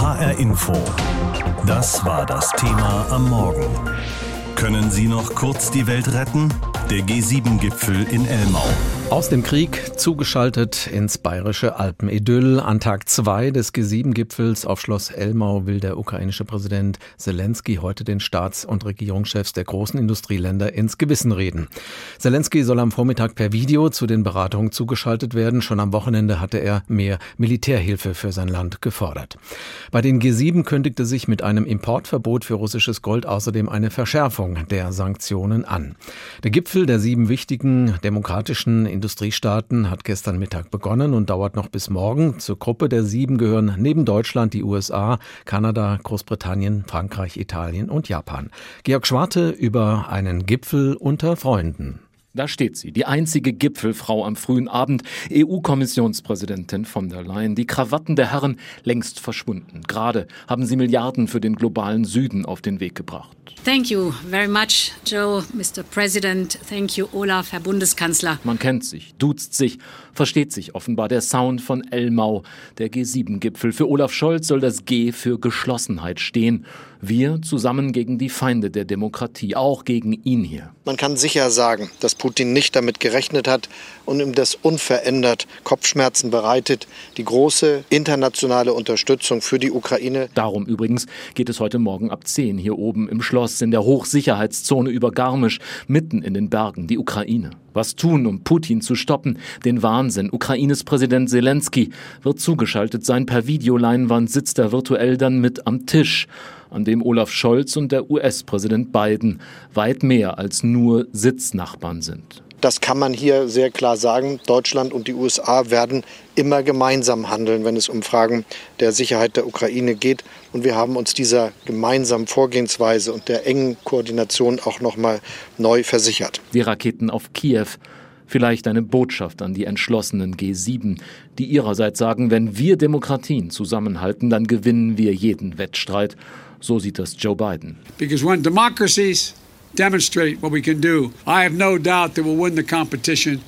HR Info. Das war das Thema am Morgen. Können Sie noch kurz die Welt retten? Der G7-Gipfel in Elmau. Aus dem Krieg zugeschaltet ins bayerische Alpenidyll. An Tag zwei des G7-Gipfels auf Schloss Elmau will der ukrainische Präsident Zelensky heute den Staats- und Regierungschefs der großen Industrieländer ins Gewissen reden. Zelensky soll am Vormittag per Video zu den Beratungen zugeschaltet werden. Schon am Wochenende hatte er mehr Militärhilfe für sein Land gefordert. Bei den G7 kündigte sich mit einem Importverbot für russisches Gold außerdem eine Verschärfung der Sanktionen an. Der Gipfel der sieben wichtigen demokratischen Industriestaaten hat gestern Mittag begonnen und dauert noch bis morgen. Zur Gruppe der sieben gehören neben Deutschland die USA, Kanada, Großbritannien, Frankreich, Italien und Japan. Georg Schwarte über einen Gipfel unter Freunden. Da steht sie, die einzige Gipfelfrau am frühen Abend, EU-Kommissionspräsidentin von der Leyen. Die Krawatten der Herren längst verschwunden. Gerade haben sie Milliarden für den globalen Süden auf den Weg gebracht. Thank you very much, Joe, Mr. President. Thank you, Olaf, Herr Bundeskanzler. Man kennt sich, duzt sich, versteht sich offenbar. Der Sound von Elmau, der G7-Gipfel. Für Olaf Scholz soll das G für Geschlossenheit stehen. Wir zusammen gegen die Feinde der Demokratie, auch gegen ihn hier. Man kann sicher sagen, dass Putin nicht damit gerechnet hat und ihm das unverändert Kopfschmerzen bereitet, die große internationale Unterstützung für die Ukraine. Darum übrigens geht es heute Morgen ab 10 hier oben im Schloss in der Hochsicherheitszone über Garmisch, mitten in den Bergen, die Ukraine. Was tun, um Putin zu stoppen? Den Wahnsinn. Ukraines Präsident Zelensky wird zugeschaltet sein. Per Videoleinwand sitzt er virtuell dann mit am Tisch, an dem Olaf Scholz und der US-Präsident Biden weit mehr als nur Sitznachbarn sind. Das kann man hier sehr klar sagen. Deutschland und die USA werden immer gemeinsam handeln, wenn es um Fragen der Sicherheit der Ukraine geht. Und wir haben uns dieser gemeinsamen Vorgehensweise und der engen Koordination auch noch mal neu versichert. Die Raketen auf Kiew. Vielleicht eine Botschaft an die entschlossenen G7, die ihrerseits sagen, wenn wir Demokratien zusammenhalten, dann gewinnen wir jeden Wettstreit. So sieht das Joe Biden. Because when democracies demonstrate what we can do, I have no doubt that we'll win the competition.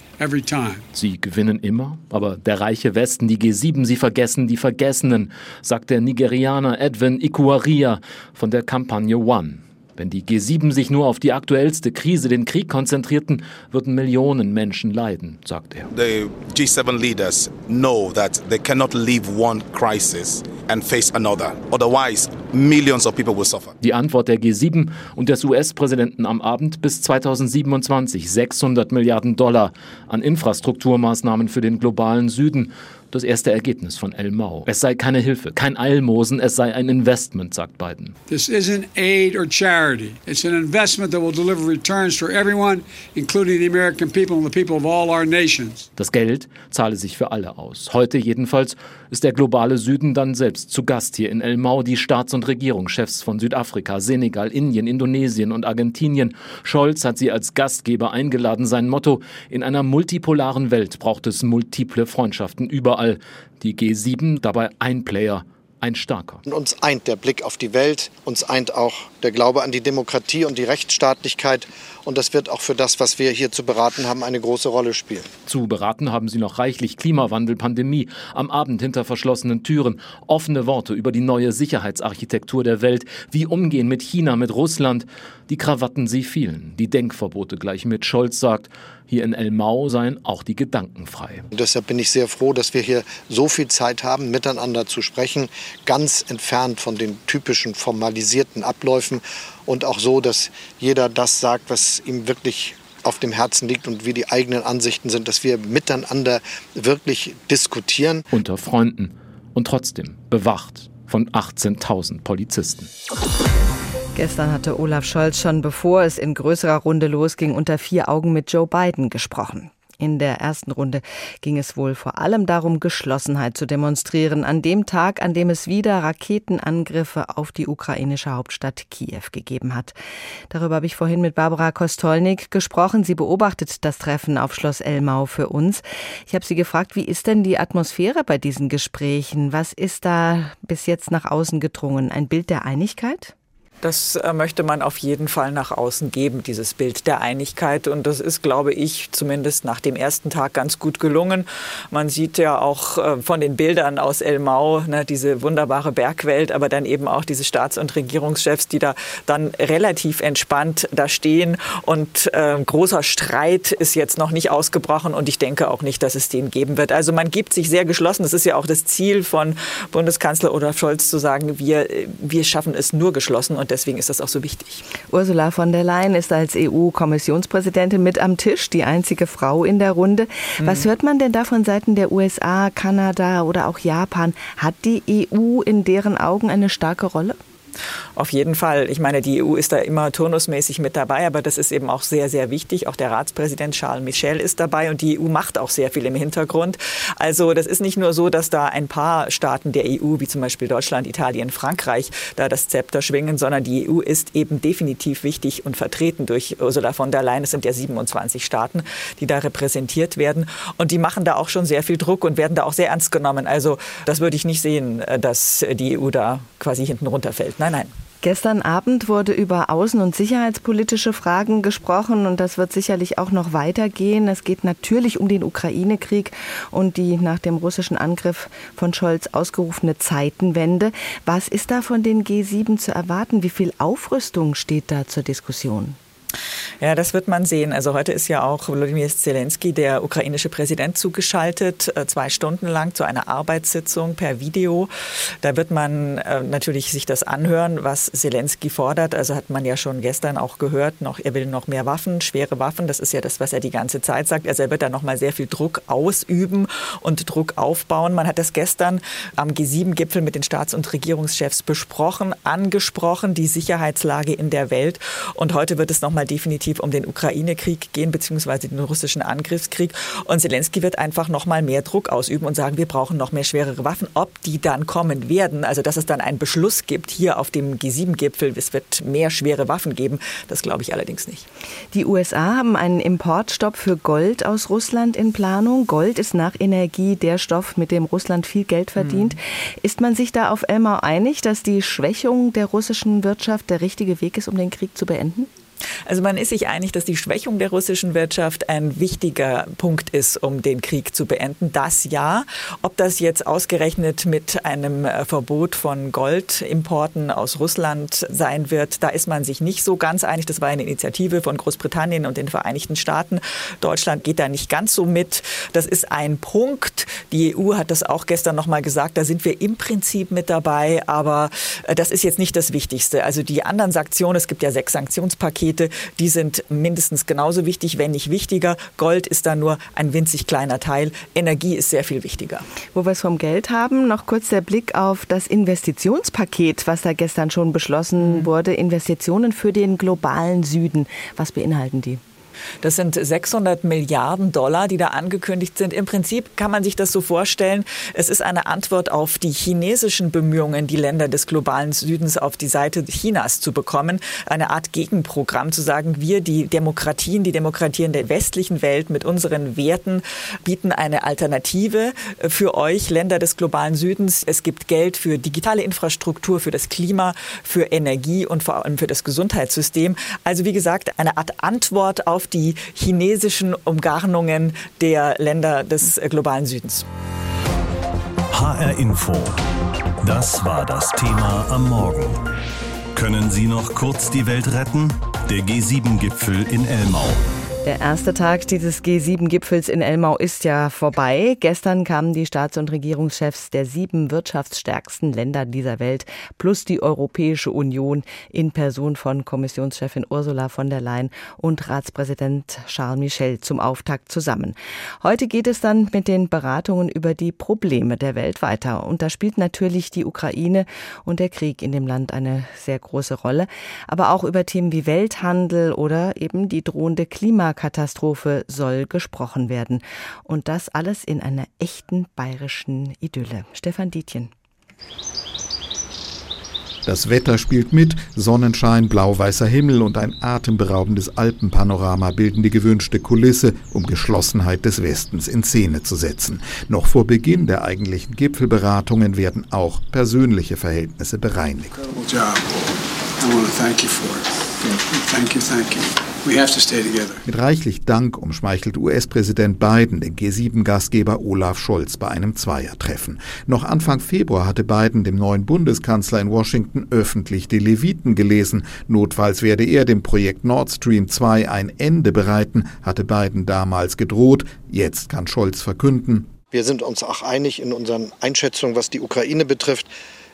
Sie gewinnen immer, aber der reiche Westen, die G7, sie vergessen die Vergessenen, sagt der Nigerianer Edwin Ikuaria von der Kampagne One. Wenn die G7 sich nur auf die aktuellste Krise, den Krieg konzentrierten, würden Millionen Menschen leiden, sagt er. The G7 leaders know that they cannot leave one crisis and face another. Otherwise, millions of people will suffer. Die Antwort der G7 und des US-Präsidenten am Abend bis 2027 600 Milliarden Dollar an Infrastrukturmaßnahmen für den globalen Süden das erste Ergebnis von El Mau. Es sei keine Hilfe, kein Almosen, es sei ein Investment, sagt Biden. This isn't aid or charity. It's an investment that will deliver returns for everyone, including the American people and the people of all our nations. Das Geld zahle sich für alle aus. Heute jedenfalls ist der globale Süden dann selbst zu Gast hier in El Mau. Die Staats- und Regierungschefs von Südafrika, Senegal, Indien, Indonesien und Argentinien. Scholz hat sie als Gastgeber eingeladen. Sein Motto, in einer multipolaren Welt braucht es multiple Freundschaften überall. Die G7 dabei ein Player, ein starker. Und uns eint der Blick auf die Welt, uns eint auch der Glaube an die Demokratie und die Rechtsstaatlichkeit. Und das wird auch für das, was wir hier zu beraten haben, eine große Rolle spielen. Zu beraten haben Sie noch reichlich Klimawandel, Pandemie, am Abend hinter verschlossenen Türen, offene Worte über die neue Sicherheitsarchitektur der Welt, wie umgehen mit China, mit Russland. Die Krawatten sie fielen, die Denkverbote gleich mit. Scholz sagt, hier in El Mau seien auch die Gedanken frei. Und deshalb bin ich sehr froh, dass wir hier so viel Zeit haben, miteinander zu sprechen, ganz entfernt von den typischen formalisierten Abläufen und auch so, dass jeder das sagt, was ihm wirklich auf dem Herzen liegt und wie die eigenen Ansichten sind, dass wir miteinander wirklich diskutieren. Unter Freunden und trotzdem bewacht von 18.000 Polizisten. Gestern hatte Olaf Scholz schon, bevor es in größerer Runde losging, unter vier Augen mit Joe Biden gesprochen. In der ersten Runde ging es wohl vor allem darum, Geschlossenheit zu demonstrieren, an dem Tag, an dem es wieder Raketenangriffe auf die ukrainische Hauptstadt Kiew gegeben hat. Darüber habe ich vorhin mit Barbara Kostolnik gesprochen. Sie beobachtet das Treffen auf Schloss Elmau für uns. Ich habe sie gefragt, wie ist denn die Atmosphäre bei diesen Gesprächen? Was ist da bis jetzt nach außen gedrungen? Ein Bild der Einigkeit? Das äh, möchte man auf jeden Fall nach außen geben, dieses Bild der Einigkeit. Und das ist, glaube ich, zumindest nach dem ersten Tag ganz gut gelungen. Man sieht ja auch äh, von den Bildern aus Elmau ne, diese wunderbare Bergwelt, aber dann eben auch diese Staats- und Regierungschefs, die da dann relativ entspannt da stehen. Und äh, großer Streit ist jetzt noch nicht ausgebrochen und ich denke auch nicht, dass es den geben wird. Also man gibt sich sehr geschlossen. Das ist ja auch das Ziel von Bundeskanzler Olaf Scholz zu sagen, wir, wir schaffen es nur geschlossen. Und deswegen ist das auch so wichtig. Ursula von der Leyen ist als EU-Kommissionspräsidentin mit am Tisch, die einzige Frau in der Runde. Was mhm. hört man denn da von Seiten der USA, Kanada oder auch Japan? Hat die EU in deren Augen eine starke Rolle? Auf jeden Fall. Ich meine, die EU ist da immer turnusmäßig mit dabei, aber das ist eben auch sehr, sehr wichtig. Auch der Ratspräsident Charles Michel ist dabei und die EU macht auch sehr viel im Hintergrund. Also das ist nicht nur so, dass da ein paar Staaten der EU, wie zum Beispiel Deutschland, Italien, Frankreich, da das Zepter schwingen, sondern die EU ist eben definitiv wichtig und vertreten durch Ursula von der Leyen. Es sind ja 27 Staaten, die da repräsentiert werden und die machen da auch schon sehr viel Druck und werden da auch sehr ernst genommen. Also das würde ich nicht sehen, dass die EU da quasi hinten runterfällt. Nein, nein. Gestern Abend wurde über außen- und sicherheitspolitische Fragen gesprochen und das wird sicherlich auch noch weitergehen. Es geht natürlich um den Ukraine-Krieg und die nach dem russischen Angriff von Scholz ausgerufene Zeitenwende. Was ist da von den G7 zu erwarten? Wie viel Aufrüstung steht da zur Diskussion? Ja, das wird man sehen. Also heute ist ja auch Volodymyr Zelensky, der ukrainische Präsident, zugeschaltet, äh, zwei Stunden lang zu einer Arbeitssitzung per Video. Da wird man äh, natürlich sich das anhören, was Zelensky fordert. Also hat man ja schon gestern auch gehört, noch, er will noch mehr Waffen, schwere Waffen. Das ist ja das, was er die ganze Zeit sagt. Also er wird da noch mal sehr viel Druck ausüben und Druck aufbauen. Man hat das gestern am G7-Gipfel mit den Staats- und Regierungschefs besprochen, angesprochen, die Sicherheitslage in der Welt. Und heute wird es noch mal definitiv um den Ukraine-Krieg gehen, beziehungsweise den russischen Angriffskrieg. Und Zelensky wird einfach noch mal mehr Druck ausüben und sagen, wir brauchen noch mehr schwerere Waffen. Ob die dann kommen werden, also dass es dann einen Beschluss gibt hier auf dem G7-Gipfel, es wird mehr schwere Waffen geben, das glaube ich allerdings nicht. Die USA haben einen Importstopp für Gold aus Russland in Planung. Gold ist nach Energie der Stoff, mit dem Russland viel Geld verdient. Hm. Ist man sich da auf Elmau einig, dass die Schwächung der russischen Wirtschaft der richtige Weg ist, um den Krieg zu beenden? Also man ist sich einig, dass die Schwächung der russischen Wirtschaft ein wichtiger Punkt ist, um den Krieg zu beenden. Das ja. Ob das jetzt ausgerechnet mit einem äh, Verbot von Goldimporten aus Russland sein wird, da ist man sich nicht so ganz einig. Das war eine Initiative von Großbritannien und den Vereinigten Staaten. Deutschland geht da nicht ganz so mit. Das ist ein Punkt. Die EU hat das auch gestern noch mal gesagt. Da sind wir im Prinzip mit dabei, aber äh, das ist jetzt nicht das Wichtigste. Also die anderen Sanktionen, es gibt ja sechs Sanktionspakete, Pakete, die sind mindestens genauso wichtig, wenn nicht wichtiger. Gold ist da nur ein winzig kleiner Teil. Energie ist sehr viel wichtiger. Wo wir es vom Geld haben, noch kurz der Blick auf das Investitionspaket, was da gestern schon beschlossen mhm. wurde. Investitionen für den globalen Süden. Was beinhalten die? Das sind 600 Milliarden Dollar, die da angekündigt sind. Im Prinzip kann man sich das so vorstellen. Es ist eine Antwort auf die chinesischen Bemühungen, die Länder des globalen Südens auf die Seite Chinas zu bekommen. Eine Art Gegenprogramm zu sagen, wir, die Demokratien, die Demokratien der westlichen Welt mit unseren Werten bieten eine Alternative für euch, Länder des globalen Südens. Es gibt Geld für digitale Infrastruktur, für das Klima, für Energie und vor allem für das Gesundheitssystem. Also wie gesagt, eine Art Antwort auf die chinesischen Umgarnungen der Länder des globalen Südens. HR Info. Das war das Thema am Morgen. Können Sie noch kurz die Welt retten? Der G7-Gipfel in Elmau. Der erste Tag dieses G7-Gipfels in Elmau ist ja vorbei. Gestern kamen die Staats- und Regierungschefs der sieben wirtschaftsstärksten Länder dieser Welt plus die Europäische Union in Person von Kommissionschefin Ursula von der Leyen und Ratspräsident Charles Michel zum Auftakt zusammen. Heute geht es dann mit den Beratungen über die Probleme der Welt weiter. Und da spielt natürlich die Ukraine und der Krieg in dem Land eine sehr große Rolle. Aber auch über Themen wie Welthandel oder eben die drohende Klima Klimakatastrophe soll gesprochen werden. Und das alles in einer echten bayerischen Idylle. Stefan Dietjen. Das Wetter spielt mit, Sonnenschein, blau-weißer Himmel und ein atemberaubendes Alpenpanorama bilden die gewünschte Kulisse, um Geschlossenheit des Westens in Szene zu setzen. Noch vor Beginn der eigentlichen Gipfelberatungen werden auch persönliche Verhältnisse bereinigt. I want to thank you for it. Thank you, thank you. We have to stay together. Mit reichlich Dank umschmeichelt US-Präsident Biden den G7-Gastgeber Olaf Scholz bei einem Zweiertreffen. Noch Anfang Februar hatte Biden dem neuen Bundeskanzler in Washington öffentlich die Leviten gelesen. Notfalls werde er dem Projekt Nord Stream 2 ein Ende bereiten, hatte Biden damals gedroht. Jetzt kann Scholz verkünden. Wir sind uns auch einig in unseren Einschätzungen, was die Ukraine betrifft,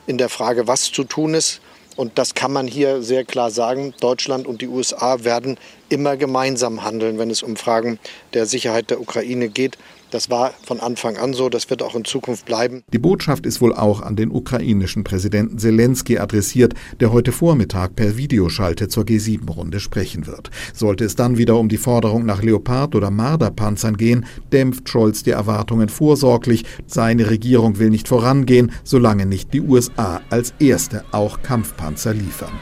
in der Frage, was zu tun ist. Und das kann man hier sehr klar sagen. Deutschland und die USA werden immer gemeinsam handeln, wenn es um Fragen der Sicherheit der Ukraine geht. Das war von Anfang an so, das wird auch in Zukunft bleiben. Die Botschaft ist wohl auch an den ukrainischen Präsidenten Zelensky adressiert, der heute Vormittag per Videoschalte zur G7-Runde sprechen wird. Sollte es dann wieder um die Forderung nach Leopard- oder Marderpanzern gehen, dämpft Scholz die Erwartungen vorsorglich. Seine Regierung will nicht vorangehen, solange nicht die USA als erste auch Kampfpanzer liefern.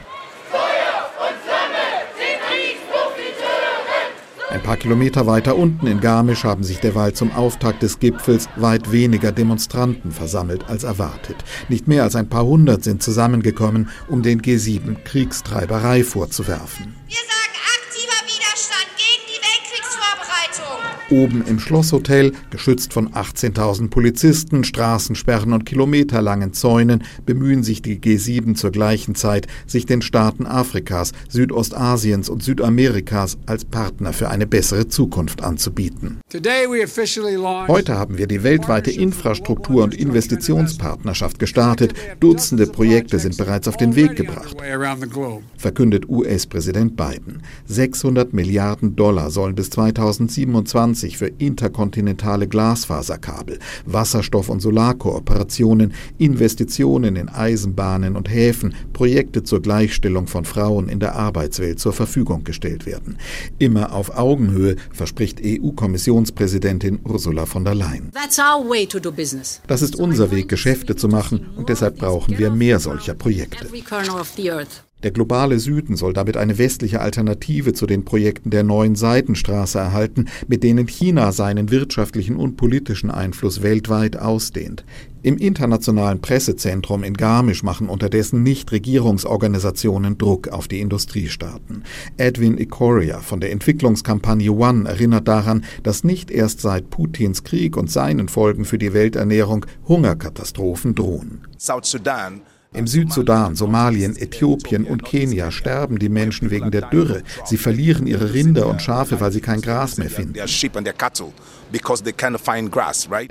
Ein paar Kilometer weiter unten in Garmisch haben sich derweil zum Auftakt des Gipfels weit weniger Demonstranten versammelt als erwartet. Nicht mehr als ein paar hundert sind zusammengekommen, um den G7 Kriegstreiberei vorzuwerfen. Wir sagen aktiver Widerstand gegen die Weltkriegsvorbereitung. Oben im Schlosshotel, geschützt von 18.000 Polizisten, Straßensperren und kilometerlangen Zäunen, bemühen sich die G7 zur gleichen Zeit, sich den Staaten Afrikas, Südostasiens und Südamerikas als Partner für eine bessere Zukunft anzubieten. Heute haben wir die weltweite Infrastruktur- und Investitionspartnerschaft gestartet. Dutzende Projekte sind bereits auf den Weg gebracht, verkündet US-Präsident Biden. 600 Milliarden Dollar sollen bis 2027 für interkontinentale Glasfaserkabel, Wasserstoff- und Solarkooperationen, Investitionen in Eisenbahnen und Häfen, Projekte zur Gleichstellung von Frauen in der Arbeitswelt zur Verfügung gestellt werden. Immer auf Augenhöhe, verspricht EU-Kommissionspräsidentin Ursula von der Leyen. Das ist unser Weg, Geschäfte zu machen, und deshalb brauchen wir mehr solcher Projekte. Der globale Süden soll damit eine westliche Alternative zu den Projekten der neuen Seidenstraße erhalten, mit denen China seinen wirtschaftlichen und politischen Einfluss weltweit ausdehnt. Im internationalen Pressezentrum in Garmisch machen unterdessen Nichtregierungsorganisationen Druck auf die Industriestaaten. Edwin Ikoria von der Entwicklungskampagne One erinnert daran, dass nicht erst seit Putins Krieg und seinen Folgen für die Welternährung Hungerkatastrophen drohen. Sudan im Südsudan, Somalien, Äthiopien und Kenia sterben die Menschen wegen der Dürre. Sie verlieren ihre Rinder und Schafe, weil sie kein Gras mehr finden.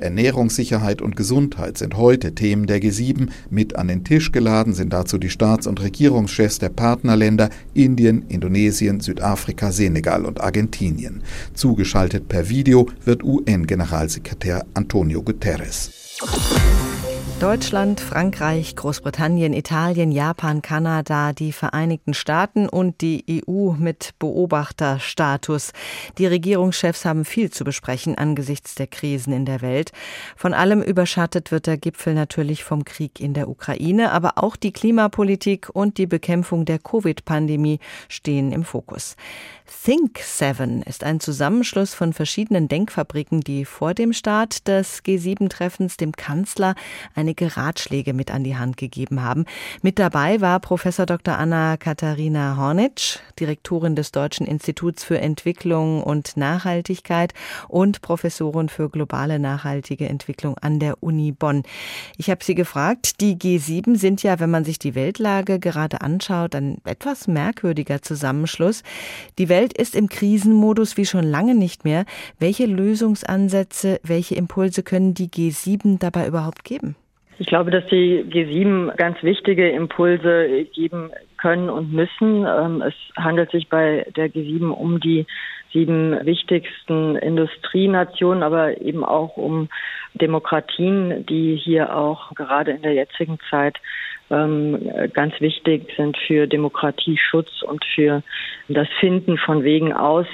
Ernährungssicherheit und Gesundheit sind heute Themen der G7. Mit an den Tisch geladen sind dazu die Staats- und Regierungschefs der Partnerländer Indien, Indonesien, Südafrika, Senegal und Argentinien. Zugeschaltet per Video wird UN-Generalsekretär Antonio Guterres. Deutschland, Frankreich, Großbritannien, Italien, Japan, Kanada, die Vereinigten Staaten und die EU mit Beobachterstatus. Die Regierungschefs haben viel zu besprechen angesichts der Krisen in der Welt. Von allem überschattet wird der Gipfel natürlich vom Krieg in der Ukraine, aber auch die Klimapolitik und die Bekämpfung der Covid-Pandemie stehen im Fokus. Think Seven ist ein Zusammenschluss von verschiedenen Denkfabriken, die vor dem Start des G7-Treffens dem Kanzler einige Ratschläge mit an die Hand gegeben haben. Mit dabei war Professor Dr. Anna Katharina Hornitsch, Direktorin des Deutschen Instituts für Entwicklung und Nachhaltigkeit und Professorin für globale nachhaltige Entwicklung an der Uni Bonn. Ich habe sie gefragt, die G7 sind ja, wenn man sich die Weltlage gerade anschaut, ein etwas merkwürdiger Zusammenschluss. Die Welt ist im Krisenmodus wie schon lange nicht mehr. Welche Lösungsansätze, welche Impulse können die G7 dabei überhaupt geben? Ich glaube, dass die G7 ganz wichtige Impulse geben können und müssen. Ähm, es handelt sich bei der G7 um die sieben wichtigsten Industrienationen, aber eben auch um Demokratien, die hier auch gerade in der jetzigen Zeit ähm, ganz wichtig sind für Demokratieschutz und für das Finden von Wegen aus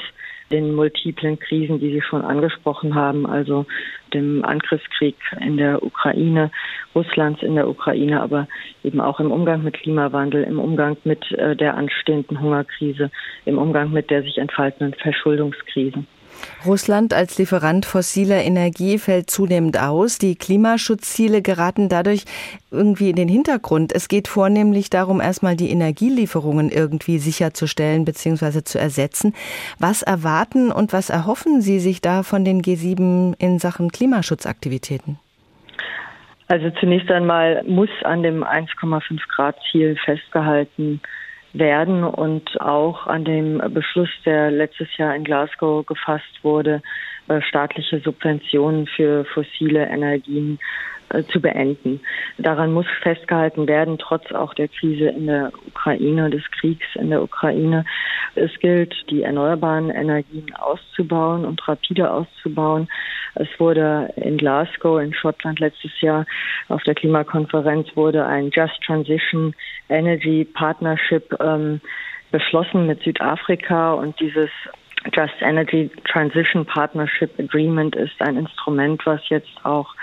den multiplen Krisen, die Sie schon angesprochen haben, also dem Angriffskrieg in der Ukraine, Russlands in der Ukraine, aber eben auch im Umgang mit Klimawandel, im Umgang mit äh, der anstehenden Hungerkrise, im Umgang mit der sich entfaltenden Verschuldungskrise. Russland als Lieferant fossiler Energie fällt zunehmend aus. Die Klimaschutzziele geraten dadurch irgendwie in den Hintergrund. Es geht vornehmlich darum, erstmal die Energielieferungen irgendwie sicherzustellen bzw. zu ersetzen. Was erwarten und was erhoffen Sie sich da von den G7 in Sachen Klimaschutzaktivitäten? Also zunächst einmal muss an dem 1,5 Grad Ziel festgehalten und auch an dem Beschluss, der letztes Jahr in Glasgow gefasst wurde, äh, staatliche Subventionen für fossile Energien äh, zu beenden. Daran muss festgehalten werden, trotz auch der Krise in der Ukraine, des Kriegs in der Ukraine. Es gilt, die erneuerbaren Energien auszubauen und rapide auszubauen. Es wurde in Glasgow in Schottland letztes Jahr auf der Klimakonferenz wurde ein Just Transition Energy Partnership ähm, beschlossen mit Südafrika und dieses Just Energy Transition Partnership Agreement ist ein Instrument, was jetzt auch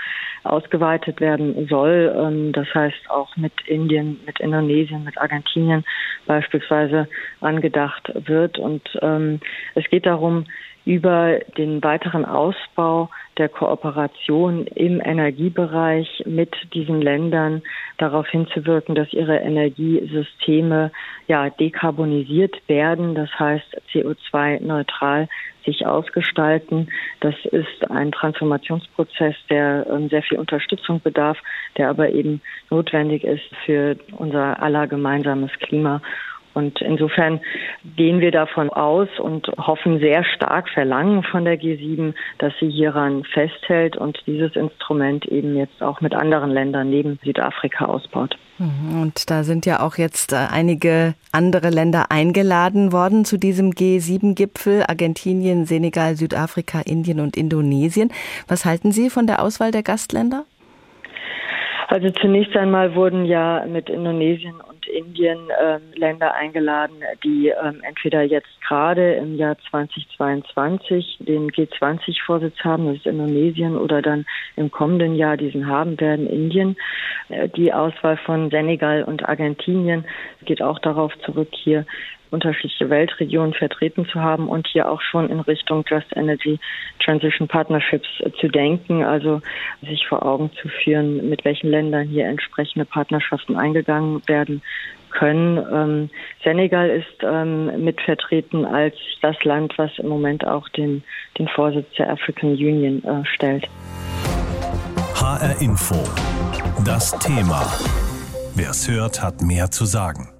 ausgeweitet werden soll. Ähm, das heißt auch mit Indien, mit Indonesien, mit Argentinien beispielsweise angedacht wird. Und ähm, es geht darum, über den weiteren Ausbau der Kooperation im Energiebereich mit diesen Ländern darauf hinzuwirken, dass ihre Energiesysteme ja dekarbonisiert werden, das heißt CO2-neutral sich ausgestalten. Das ist ein Transformationsprozess, der ähm, sehr viel Unterstützung bedarf, der aber eben notwendig ist für unser aller gemeinsames Klima. Und insofern gehen wir davon aus und hoffen sehr stark, verlangen von der G7, dass sie hieran festhält und dieses Instrument eben jetzt auch mit anderen Ländern neben Südafrika ausbaut. Mhm. Und da sind ja auch jetzt äh, einige andere Länder eingeladen worden zu diesem G7-Gipfel. Argentinien, Senegal, Südafrika, Indien und Indonesien. Was halten Sie von der Auswahl der Gastländer? Also zunächst einmal wurden ja mit Indonesien und Indien ähm, Länder eingeladen, die ähm, entweder jetzt gerade im Jahr 2022 den G20-Vorsitz haben, das ist Indonesien, oder dann im kommenden Jahr diesen haben werden, Indien. Äh, die Auswahl von Senegal und Argentinien geht auch darauf zurück, hier unterschiedliche Weltregionen vertreten zu haben und hier auch schon in Richtung Just Energy Transition Partnerships zu denken, also sich vor Augen zu führen, mit welchen Ländern hier entsprechende Partnerschaften eingegangen werden können. Ähm, Senegal ist ähm, mit vertreten als das Land, was im Moment auch den, den Vorsitz der African Union äh, stellt. HR Info. Das Thema. Wer es hört, hat mehr zu sagen.